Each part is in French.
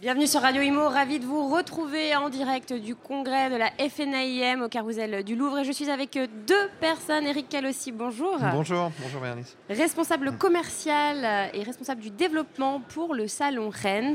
Bienvenue sur Radio Imo, ravi de vous retrouver en direct du congrès de la FNAIM au Carousel du Louvre. Et je suis avec deux personnes. Eric Calossi, bonjour. Bonjour, bonjour Bernice. Responsable commercial et responsable du développement pour le salon Rent.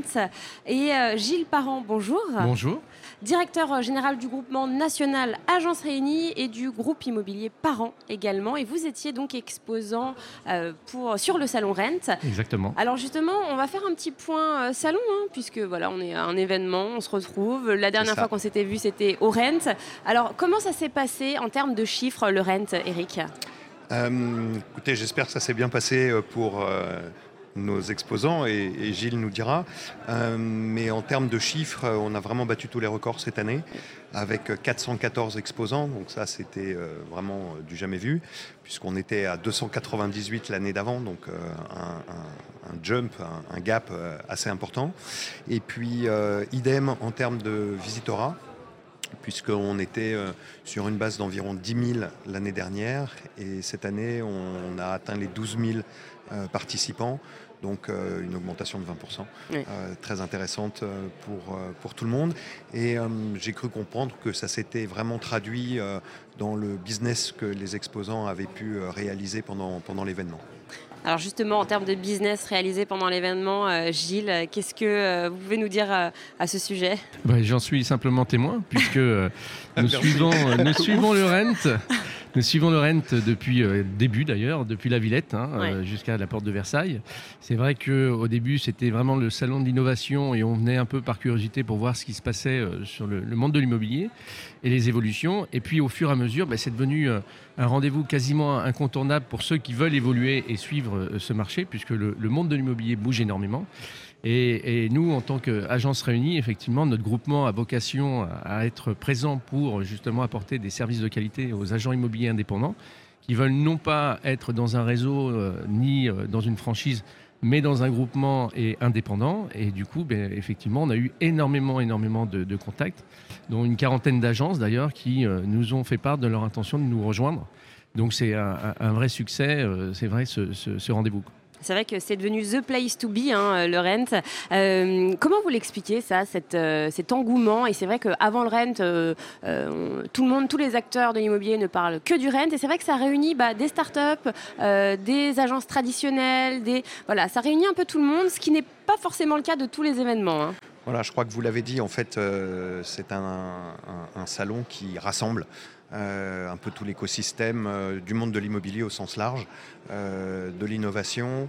Et euh, Gilles Parent, bonjour. Bonjour. Directeur général du groupement national Agence Réunie et du groupe immobilier Parent également. Et vous étiez donc exposant euh, pour, sur le salon Rent. Exactement. Alors justement, on va faire un petit point euh, salon, hein, puisque voilà, on est à un événement, on se retrouve. La dernière fois qu'on s'était vu, c'était au Rent. Alors comment ça s'est passé en termes de chiffres, le Rent, Eric? Euh, écoutez, j'espère que ça s'est bien passé euh, pour euh, nos exposants et, et Gilles nous dira. Euh, mais en termes de chiffres, on a vraiment battu tous les records cette année avec euh, 414 exposants. Donc ça, c'était euh, vraiment du jamais vu puisqu'on était à 298 l'année d'avant. Donc euh, un jump, un, un gap euh, assez important. Et puis euh, idem en termes de visitorat. puisqu'on était euh, sur une base d'environ 10 000 l'année dernière et cette année on a atteint les 12 000 euh, participants, donc une augmentation de 20%, Oui. euh, très intéressante pour, pour tout le monde. Et j'ai cru comprendre que ça s'était vraiment traduit dans le business que les exposants avaient pu réaliser pendant, pendant l'événement. Alors justement, en termes de business réalisé pendant l'événement, euh, Gilles, euh, qu'est-ce que euh, vous pouvez nous dire euh, à ce sujet? Bah, J'en suis simplement témoin, puisque euh, nous, suivons, euh, nous suivons le Rent. Nous suivons le Rent depuis euh, le début d'ailleurs, depuis la Villette hein, euh, jusqu'à la porte de Versailles. C'est vrai qu'au début, c'était vraiment le salon de l'innovation et on venait un peu par curiosité pour voir ce qui se passait euh, sur le, le monde de l'immobilier et les évolutions. Et puis au fur et à mesure, bah, c'est devenu euh, un rendez-vous quasiment incontournable pour ceux qui veulent évoluer et suivre euh, ce marché, puisque le, le monde de l'immobilier bouge énormément. Et, nous, en tant qu'agence réunie, effectivement, notre groupement a vocation à être présent pour justement apporter des services de qualité aux agents immobiliers indépendants qui veulent non pas être dans un réseau euh, ni euh, dans une franchise, mais dans un groupement et indépendant. Et du coup, ben, effectivement, on a eu énormément, énormément de, contacts, dont une quarantaine d'agences d'ailleurs qui euh, nous ont fait part de leur intention de nous rejoindre. Donc c'est un, vrai succès, c'est vrai ce rendez-vous. C'est vrai que c'est devenu the place to be, hein, le Rent. Euh, comment vous l'expliquez ça, euh, cet engouement? Et c'est vrai qu'avant le Rent, euh, euh, tout le monde, tous les acteurs de l'immobilier ne parlent que du Rent. Et c'est vrai que ça réunit bah, des startups, euh, des agences traditionnelles, des voilà, ça réunit un peu tout le monde, ce qui n'est pas forcément le cas de tous les événements. hein. Voilà, je crois que vous l'avez dit, en fait, euh, c'est un salon qui rassemble euh, un peu tout l'écosystème euh, du monde de l'immobilier au sens large, euh, de l'innovation,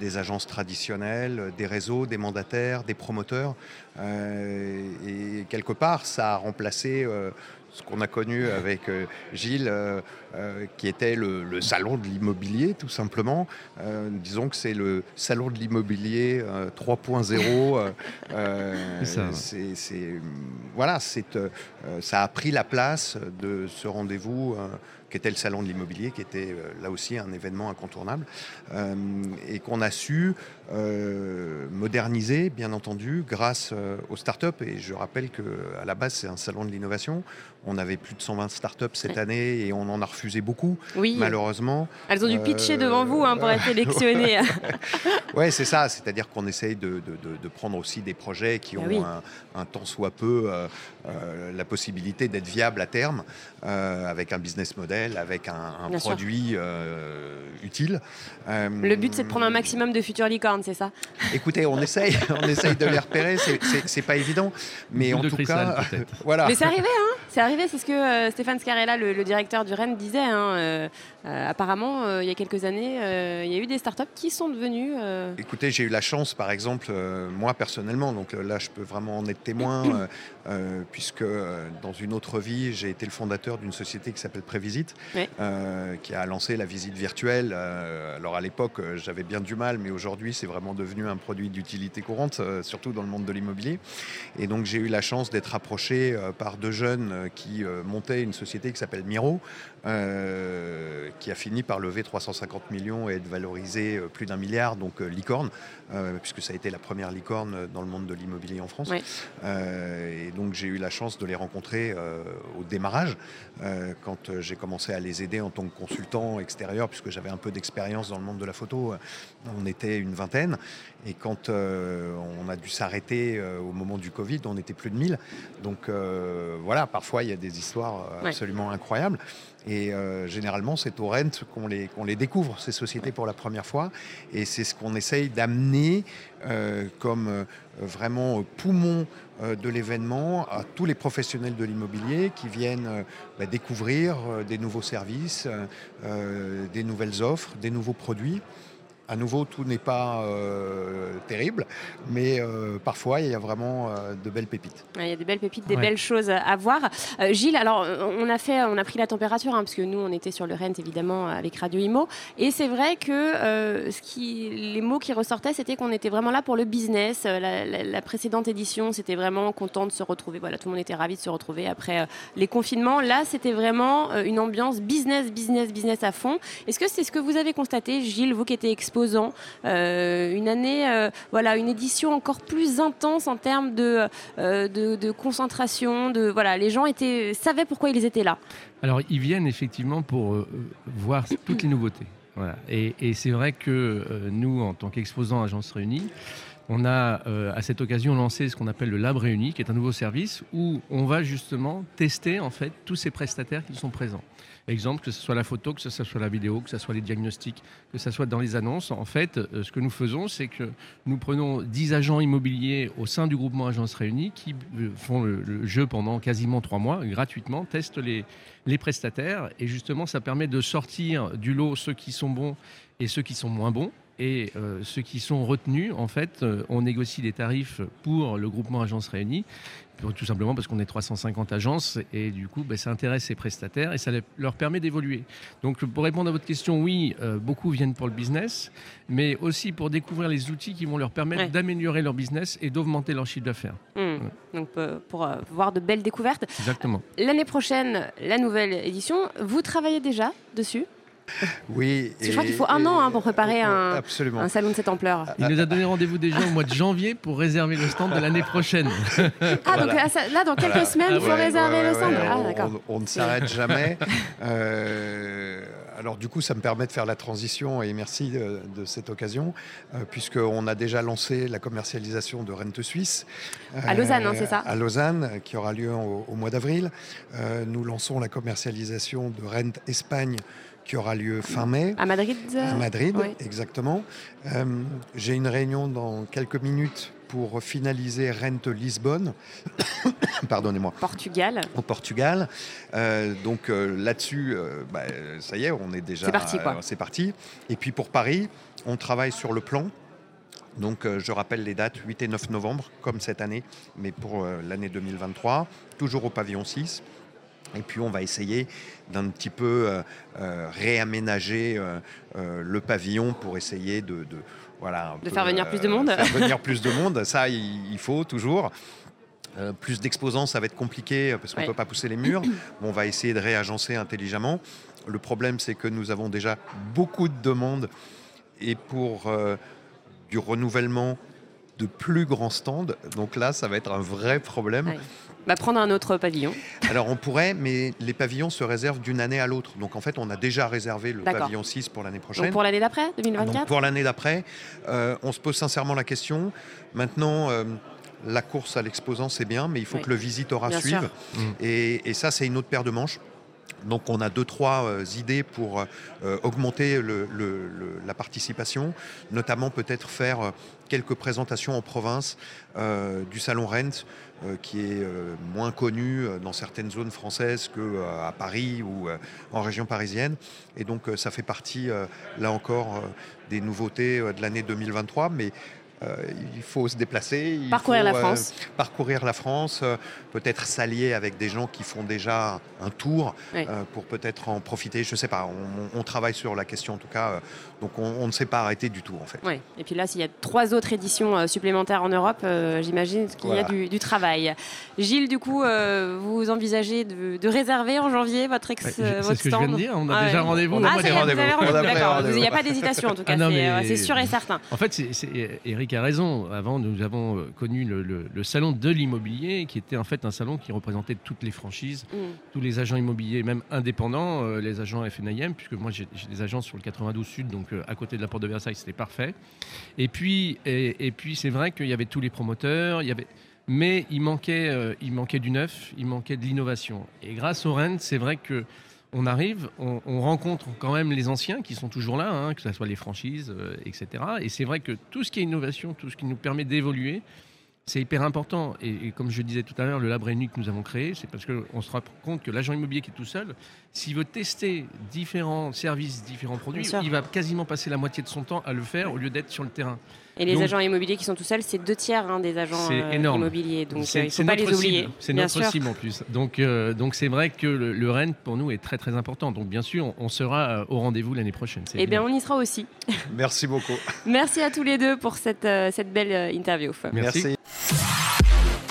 des agences traditionnelles, des réseaux, des mandataires, des promoteurs. Et quelque part, ça a remplacé ce qu'on a connu avec Gilles, euh, qui était le, le salon de l'immobilier, tout simplement. Euh, disons que c'est le salon de l'immobilier euh, 3.0. euh, euh, C'est voilà, c'est, ça a pris la place de ce rendez-vous euh, qui était le salon de l'immobilier, qui était là aussi un événement incontournable, euh, et qu'on a su euh, moderniser, bien entendu, grâce euh, aux startups. Et je rappelle que à la base, c'est un salon de l'innovation. On avait plus de 120 startups cette année et on en a refusé beaucoup, Oui, malheureusement. elles ont dû pitcher Euh, devant vous hein, pour être sélectionnées. Ouais, c'est ça. C'est-à-dire qu'on essaye de, de- de- de prendre aussi des projets qui Ah ont oui. un, un tant soit peu euh, euh, la possibilité d'être viables à terme, euh, avec un business model, avec un, produit euh, utile. Euh, le but, c'est de prendre un maximum de futures licornes, c'est ça? Écoutez, on essaye, on essaye de les repérer. C'est- pas évident, mais en tout cristal, cas, voilà. Mais c'est arrivé, hein C'est arrivé, c'est ce que euh, Stéphane Scarella, le, le directeur du Rennes, disait. Hein, euh, euh, apparemment, euh, il y a quelques années, il y a eu des startups qui sont devenues. Écoutez, j'ai eu la chance, par exemple, moi personnellement, donc là je peux vraiment en être témoin, puisque dans une autre vie, j'ai été le fondateur d'une société qui s'appelle Prévisite, qui a lancé la visite virtuelle. alors à l'époque, j'avais bien du mal, mais aujourd'hui, c'est vraiment devenu un produit d'utilité courante, surtout dans le monde de l'immobilier. Et donc j'ai eu la chance d'être approché par deux jeunes qui montaient une société qui s'appelle Miro, qui a fini par lever 350 millions et être valorisé plus d'un milliard, donc licorne, puisque ça a été la première licorne dans le monde de l'immobilier en France. et donc j'ai eu la chance de les rencontrer au démarrage, quand j'ai commencé à les aider en tant que consultant extérieur, puisque j'avais un peu d'expérience dans le monde de la photo. On était une vingtaine. Et quand on a dû s'arrêter au moment du Covid, on était plus de 1000. Donc voilà, parfois il y a des histoires absolument incroyables. Et généralement, c'est au Rent qu'on les, découvre, ces sociétés, pour la première fois. Et c'est ce qu'on essaye d'amener comme vraiment poumon de l'événement à tous les professionnels de l'immobilier qui viennent bah, découvrir des nouveaux services, des nouvelles offres, des nouveaux produits. À nouveau, tout n'est pas euh, terrible, mais euh, parfois, il y a vraiment euh, de belles pépites. Il y a des belles pépites, des belles choses à voir. Gilles, alors, on a, fait, on a pris la température, hein, parce que nous, on était sur le Rent, évidemment, avec Radio Imo. Et c'est vrai que ce qui, les mots qui ressortaient, c'était qu'on était vraiment là pour le business. La, précédente édition, c'était vraiment content de se retrouver. Voilà, tout le monde était ravi de se retrouver après les confinements. Là, c'était vraiment une ambiance business, business, business à fond. Est-ce que c'est ce que vous avez constaté, Gilles, vous qui étiez exposé Euh, une année, euh, voilà, une édition encore plus intense en termes de, euh, de, concentration. De, voilà, les gens étaient, savaient pourquoi ils étaient là. Alors, ils viennent effectivement pour voir toutes les nouveautés. Voilà. Et, et c'est vrai que nous, en tant qu'exposants Agence Réunie, on a à cette occasion lancé ce qu'on appelle le Lab Réuni, qui est un nouveau service où on va justement tester en fait tous ces prestataires qui sont présents. Exemple, que ce soit la photo, que ce soit la vidéo, que ce soit les diagnostics, que ce soit dans les annonces. En fait, euh, ce que nous faisons, c'est que nous prenons 10 agents immobiliers au sein du groupement Agence Réunie qui euh, font le, jeu pendant quasiment trois mois, gratuitement, testent les, les prestataires. Et justement, ça permet de sortir du lot ceux qui sont bons et ceux qui sont moins bons. Et euh, ceux qui sont retenus, en fait, on négocie des tarifs pour le groupement Agence Réunie tout simplement parce qu'on est 350 agences et du coup, ben, ça intéresse ces prestataires et ça leur permet d'évoluer. Donc, pour répondre à votre question, oui, euh, beaucoup viennent pour le business, mais aussi pour découvrir les outils qui vont leur permettre d'améliorer leur business et d'augmenter leur chiffre d'affaires. Mmh. Donc, euh, pour euh, voir de belles découvertes. Exactement. L'année prochaine, la nouvelle édition, vous travaillez déjà dessus? oui. Je crois qu'il faut un an hein, pour préparer un, un, salon de cette ampleur. Il nous a donné rendez-vous déjà au mois de janvier pour réserver le stand de l'année prochaine. Ah, donc là, dans quelques semaines, il faut réserver le stand. ah, on, on, ne s'arrête jamais. Euh, alors du coup, ça me permet de faire la transition et merci de, cette occasion, euh, puisqu'on a déjà lancé la commercialisation de Rente Suisse. à Lausanne, hein, c'est ça À Lausanne, qui aura lieu au, au mois d'avril. nous lançons la commercialisation de Rente Espagne qui aura lieu fin mai. À Madrid À Madrid, exactement. Euh, j'ai une réunion dans quelques minutes pour finaliser Rente Lisbonne. Pardonnez-moi. Portugal. Au Portugal. Euh, donc euh, là-dessus, bah, ça y est, on est déjà. C'est parti, quoi. c'est parti. Et puis pour Paris, on travaille sur le plan. Donc je rappelle les dates 8 et 9 novembre, comme cette année, mais pour l'année 2023, toujours au pavillon 6. Et puis on va essayer d'un petit peu euh, euh, réaménager euh, le pavillon pour essayer de, voilà, de faire venir plus de monde. Faire venir plus de monde, ça il, faut toujours. plus d'exposants, ça va être compliqué parce qu'on ne peut pas pousser les murs. on va essayer de réagencer intelligemment. Le problème, c'est que nous avons déjà beaucoup de demandes et pour du renouvellement de plus grands stands. Donc là, ça va être un vrai problème. Bah, prendre un autre pavillon. Alors on pourrait, mais les pavillons se réservent d'une année à l'autre. Donc en fait, on a déjà réservé le pavillon 6 pour l'année prochaine. Donc pour l'année d'après, 2024 Pour l'année d'après, euh, on se pose sincèrement la question. Maintenant, euh, la course à l'exposant, c'est bien, mais il faut que le visiteur suive. Mmh. Et, ça, c'est une autre paire de manches. Donc on a deux, trois euh, idées pour augmenter la participation, notamment peut-être faire quelques présentations en province du Salon Rent, euh, qui est euh, moins connu euh, dans certaines zones françaises qu'à Paris ou en région parisienne. Et donc ça fait partie, là encore, des nouveautés de l'année 2023. Mais il faut se déplacer. Il parcourir faut, la France. parcourir la France, peut-être s'allier avec des gens qui font déjà un tour Oui. pour peut-être en profiter. Je ne sais pas, on, on travaille sur la question en tout cas. donc on, on ne s'est pas arrêté du tout en fait. Oui. Et puis là, s'il y a trois autres éditions euh, supplémentaires en Europe, euh, j'imagine qu'il y a du, du travail. Gilles, du coup, euh, vous envisagez de, de réserver en janvier votre ex, Ouais, euh, c'est votre ce que je viens de stand dire, on a Ah déjà rendez-vous. Ah, rendez-vous. rendez-vous. Il n'y a pas d'hésitation en tout cas. Ah euh, c'est sûr et certain. En fait, c'est- c'est- Eric a raison. Avant, nous avons euh, connu le, le- le salon de l'immobilier, qui était en fait un salon qui représentait toutes les franchises, Mm. tous les agents immobiliers, même indépendants, euh, les agents FNIM, puisque moi j'ai des agents sur le 92 Sud, donc euh, à côté de la porte de Versailles, c'était parfait. Et puis, et, et puis c'est vrai qu'il y avait tous les promoteurs, il y avait, mais il manquait, euh, il manquait du neuf, il manquait de l'innovation. Et grâce au Rennes, c'est vrai que on arrive, on, on rencontre quand même les anciens qui sont toujours là, hein, que ce soit les franchises, euh, etc. Et c'est vrai que tout ce qui est innovation, tout ce qui nous permet d'évoluer, c'est hyper important. Et, et comme je disais tout à l'heure, le lab Réuni que nous avons créé, c'est parce qu'on se rend compte que l'agent immobilier qui est tout seul, s'il veut tester différents services, différents produits, il va quasiment passer la moitié de son temps à le faire au lieu d'être sur le terrain. Et les Donc- agents immobiliers qui sont tout seuls, c'est deux tiers hein, des agents C'est euh, énorme. immobiliers. Donc C'est- euh, il ne c'est faut pas notre les oublier. cible. C'est notre sûr. cible en plus. Donc, euh, donc c'est vrai que le, le Rennes pour nous est très très important. Donc bien sûr, on, on sera euh, au rendez-vous l'année prochaine. Eh bien, on y sera aussi. Merci beaucoup. Merci à tous les deux pour cette, euh, cette belle interview. Merci.